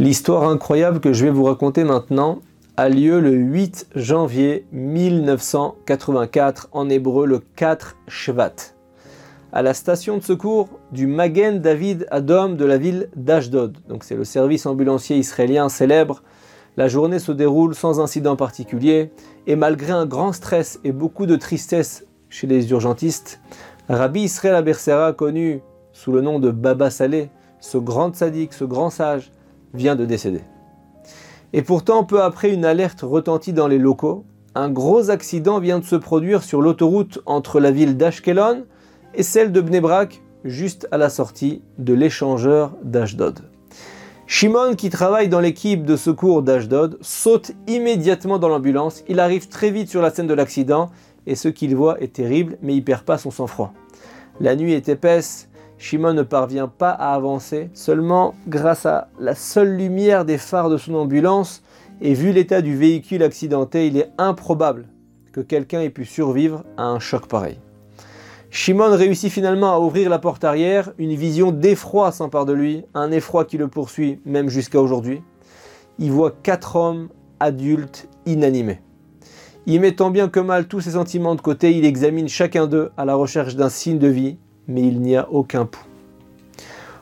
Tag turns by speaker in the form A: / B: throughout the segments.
A: L'histoire incroyable que je vais vous raconter maintenant a lieu le 8 janvier 1984, en hébreu le 4 Shvat, à la station de secours du Magen David Adom de la ville d'Ashdod. Donc c'est le service ambulancier israélien célèbre. La journée se déroule sans incident particulier et malgré un grand stress et beaucoup de tristesse chez les urgentistes, Rabbi Israël Abersera, connu sous le nom de Baba Saleh, ce grand sadique, ce grand sage, vient de décéder. Et pourtant, peu après, une alerte retentit dans les locaux. Un gros accident vient de se produire sur l'autoroute entre la ville d'Ashkelon et celle de Bnebrak, juste à la sortie de l'échangeur d'Ashdod. Shimon, qui travaille dans l'équipe de secours d'Ashdod, saute immédiatement dans l'ambulance. Il arrive très vite sur la scène de l'accident et ce qu'il voit est terrible, mais il perd pas son sang-froid. La nuit est épaisse, Shimon ne parvient pas à avancer, seulement grâce à la seule lumière des phares de son ambulance, et vu l'état du véhicule accidenté, il est improbable que quelqu'un ait pu survivre à un choc pareil. Shimon réussit finalement à ouvrir la porte arrière, une vision d'effroi s'empare de lui, un effroi qui le poursuit même jusqu'à aujourd'hui. Il voit quatre hommes adultes inanimés. Y mettant bien que mal tous ses sentiments de côté, il examine chacun d'eux à la recherche d'un signe de vie, mais il n'y a aucun pouls.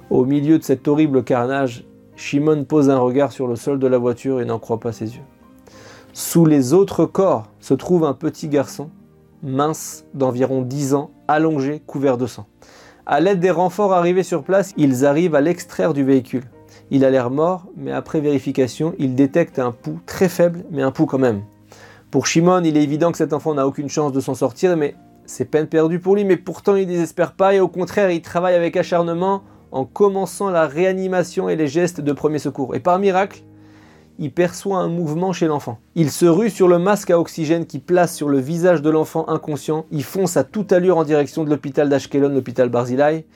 A: Au milieu de cet horrible carnage, Shimon pose un regard sur le sol de la voiture et n'en croit pas ses yeux. Sous les autres corps se trouve un petit garçon, mince, d'environ 10 ans, allongé, couvert de sang. À l'aide des renforts arrivés sur place, ils arrivent à l'extraire du véhicule. Il a l'air mort, mais après vérification, il détecte un pouls très faible, mais un pouls quand même. Pour Shimon, il est évident que cet enfant n'a aucune chance de s'en sortir, mais c'est peine perdue pour lui, mais pourtant il désespère pas et au contraire il travaille avec acharnement en commençant la réanimation et les gestes de premier secours. Et par miracle, il perçoit un mouvement chez l'enfant. Il se rue sur le masque à oxygène qui place sur le visage de l'enfant inconscient. Il fonce à toute allure en direction de l'hôpital d'Ashkelon, l'hôpital Barzilai.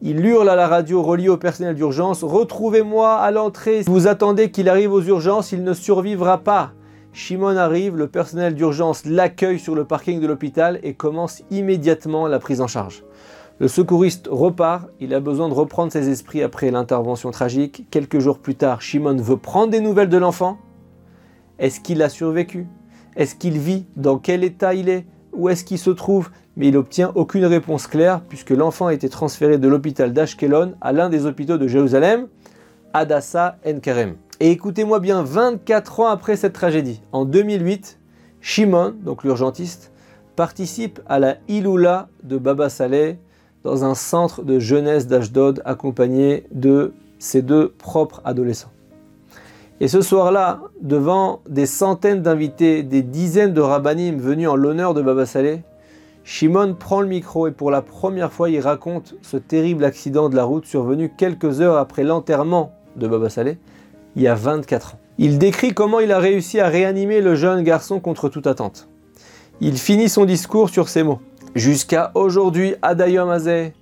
A: Il hurle à la radio reliée au personnel d'urgence Retrouvez-moi à l'entrée. Vous attendez qu'il arrive aux urgences, il ne survivra pas. Shimon arrive, le personnel d'urgence l'accueille sur le parking de l'hôpital et commence immédiatement la prise en charge. Le secouriste repart, il a besoin de reprendre ses esprits après l'intervention tragique. Quelques jours plus tard, Shimon veut prendre des nouvelles de l'enfant. Est-ce qu'il a survécu? Est-ce qu'il vit? Dans quel état il est? Où est-ce qu'il se trouve? Mais il obtient aucune réponse claire puisque l'enfant a été transféré de l'hôpital d'Ashkelon à l'un des hôpitaux de Jérusalem, Adassa Enkarem. Et écoutez-moi bien, 24 ans après cette tragédie, en 2008, Shimon, donc l'urgentiste, participe à la Iloula de Baba Saleh dans un centre de jeunesse d'Ashdod accompagné de ses deux propres adolescents. Et ce soir-là, devant des centaines d'invités, des dizaines de rabbinim venus en l'honneur de Baba Saleh, Shimon prend le micro et pour la première fois il raconte ce terrible accident de la route survenu quelques heures après l'enterrement de Baba Saleh il y a 24 ans. Il décrit comment il a réussi à réanimer le jeune garçon contre toute attente. Il finit son discours sur ces mots. Jusqu'à aujourd'hui, Adayom Azeh,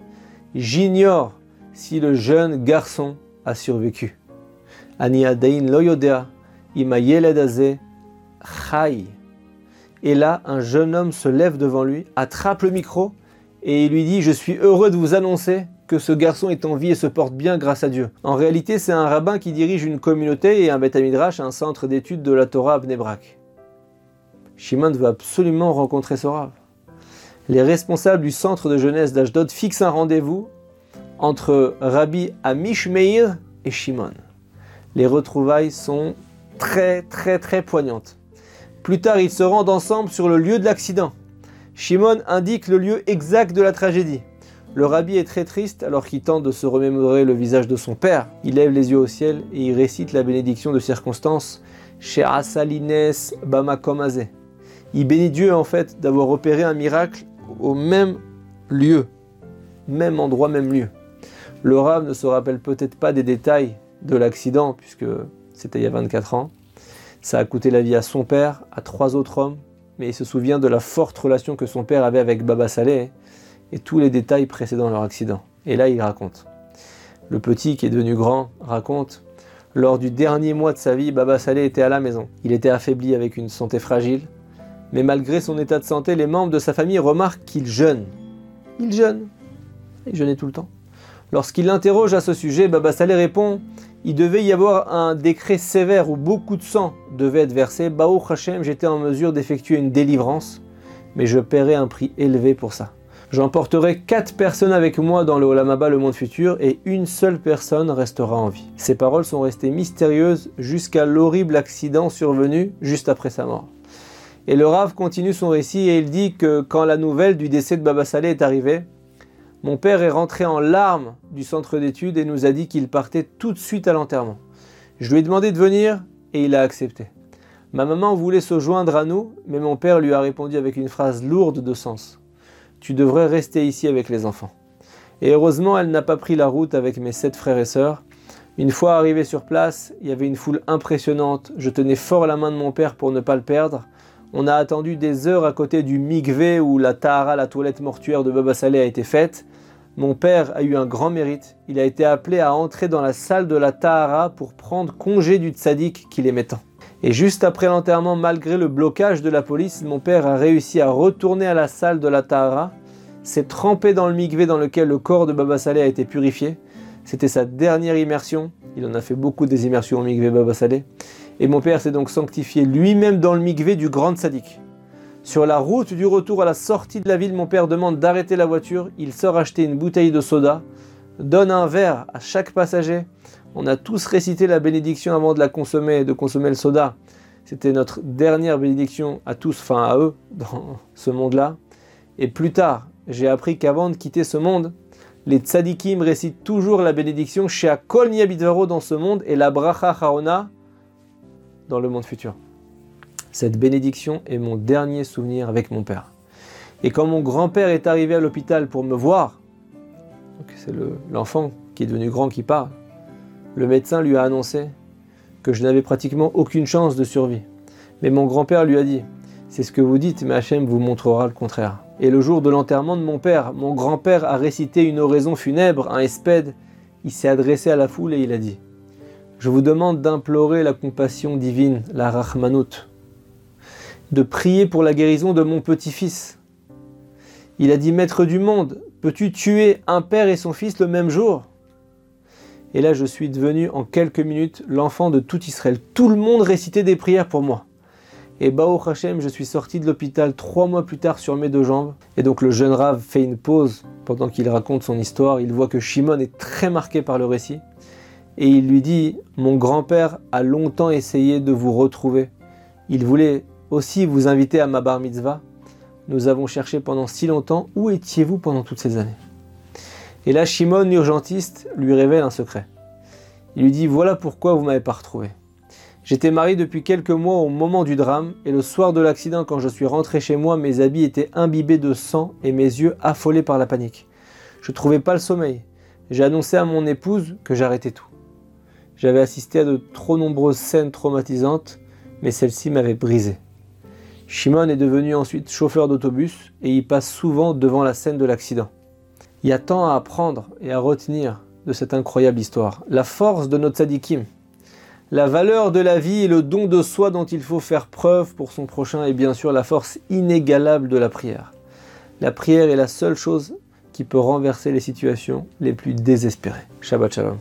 A: j'ignore si le jeune garçon a survécu. Ani Adain Loyodea, Chai. Et là, un jeune homme se lève devant lui, attrape le micro et il lui dit Je suis heureux de vous annoncer que ce garçon est en vie et se porte bien grâce à Dieu. En réalité, c'est un rabbin qui dirige une communauté et un Beth Midrash, un centre d'études de la Torah à Bnebrak. Shimon veut absolument rencontrer ce. Les responsables du centre de jeunesse d'Ashdod fixent un rendez-vous entre Rabbi Amish Meir et Shimon. Les retrouvailles sont très très très poignantes. Plus tard, ils se rendent ensemble sur le lieu de l'accident. Shimon indique le lieu exact de la tragédie. Le rabbi est très triste alors qu'il tente de se remémorer le visage de son père. Il lève les yeux au ciel et il récite la bénédiction de circonstance chez Asalines Bamakomazé. Il bénit Dieu en fait d'avoir opéré un miracle au même lieu, même endroit, même lieu. Le rab ne se rappelle peut-être pas des détails de l'accident puisque c'était il y a 24 ans. Ça a coûté la vie à son père, à trois autres hommes, mais il se souvient de la forte relation que son père avait avec Baba Saleh et tous les détails précédant leur accident. Et là, il raconte. Le petit, qui est devenu grand, raconte Lors du dernier mois de sa vie, Baba Saleh était à la maison. Il était affaibli avec une santé fragile, mais malgré son état de santé, les membres de sa famille remarquent qu'il jeûne. Il jeûne. Il jeûnait tout le temps. Lorsqu'il l'interroge à ce sujet, Baba Saleh répond il devait y avoir un décret sévère où beaucoup de sang devait être versé. Baou Hashem, j'étais en mesure d'effectuer une délivrance, mais je paierai un prix élevé pour ça. J'emporterai quatre personnes avec moi dans le Olamaba, le monde futur, et une seule personne restera en vie. Ces paroles sont restées mystérieuses jusqu'à l'horrible accident survenu juste après sa mort. Et le Rav continue son récit et il dit que quand la nouvelle du décès de Baba Saleh est arrivée, mon père est rentré en larmes du centre d'études et nous a dit qu'il partait tout de suite à l'enterrement. Je lui ai demandé de venir et il a accepté. Ma maman voulait se joindre à nous, mais mon père lui a répondu avec une phrase lourde de sens. Tu devrais rester ici avec les enfants. Et heureusement, elle n'a pas pris la route avec mes sept frères et sœurs. Une fois arrivé sur place, il y avait une foule impressionnante. Je tenais fort la main de mon père pour ne pas le perdre. On a attendu des heures à côté du mikvé où la tahara, la toilette mortuaire de Baba Saleh, a été faite. Mon père a eu un grand mérite. Il a été appelé à entrer dans la salle de la tahara pour prendre congé du tzaddik qu'il aimait tant. Et juste après l'enterrement, malgré le blocage de la police, mon père a réussi à retourner à la salle de la tahara, s'est trempé dans le mikvé dans lequel le corps de Baba Saleh a été purifié. C'était sa dernière immersion. Il en a fait beaucoup des immersions au mikvé Baba Saleh. Et mon père s'est donc sanctifié lui-même dans le mikvé du grand sadique. Sur la route du retour à la sortie de la ville, mon père demande d'arrêter la voiture. Il sort acheter une bouteille de soda, donne un verre à chaque passager. On a tous récité la bénédiction avant de la consommer, de consommer le soda. C'était notre dernière bénédiction à tous, enfin à eux, dans ce monde-là. Et plus tard, j'ai appris qu'avant de quitter ce monde, les tzadikim récitent toujours la bénédiction chez Akol dans ce monde et la bracha Haona dans le monde futur. Cette bénédiction est mon dernier souvenir avec mon père. Et quand mon grand-père est arrivé à l'hôpital pour me voir, c'est l'enfant qui est devenu grand qui parle, le médecin lui a annoncé que je n'avais pratiquement aucune chance de survie. Mais mon grand-père lui a dit, c'est ce que vous dites, mais Hachem vous montrera le contraire. Et le jour de l'enterrement de mon père, mon grand-père a récité une oraison funèbre, un espède. Il s'est adressé à la foule et il a dit, je vous demande d'implorer la compassion divine, la Rahmanout, de prier pour la guérison de mon petit-fils. Il a dit Maître du monde, peux-tu tuer un père et son fils le même jour? Et là, je suis devenu en quelques minutes l'enfant de tout Israël. Tout le monde récitait des prières pour moi. Et Bao Hashem, je suis sorti de l'hôpital trois mois plus tard sur mes deux jambes. Et donc le jeune Rav fait une pause pendant qu'il raconte son histoire. Il voit que Shimon est très marqué par le récit et il lui dit Mon grand-père a longtemps essayé de vous retrouver. Il voulait aussi vous inviter à ma bar mitzvah. Nous avons cherché pendant si longtemps. Où étiez-vous pendant toutes ces années? Et là, Shimon, l'urgentiste, lui révèle un secret. Il lui dit Voilà pourquoi vous m'avez pas retrouvé. J'étais marié depuis quelques mois au moment du drame, et le soir de l'accident, quand je suis rentré chez moi, mes habits étaient imbibés de sang et mes yeux affolés par la panique. Je ne trouvais pas le sommeil. J'ai annoncé à mon épouse que j'arrêtais tout. J'avais assisté à de trop nombreuses scènes traumatisantes, mais celle-ci m'avait brisé. Shimon est devenu ensuite chauffeur d'autobus et il passe souvent devant la scène de l'accident. Il y a tant à apprendre et à retenir de cette incroyable histoire. La force de notre sadikim, la valeur de la vie et le don de soi dont il faut faire preuve pour son prochain et bien sûr la force inégalable de la prière. La prière est la seule chose qui peut renverser les situations les plus désespérées. Shabbat Shalom.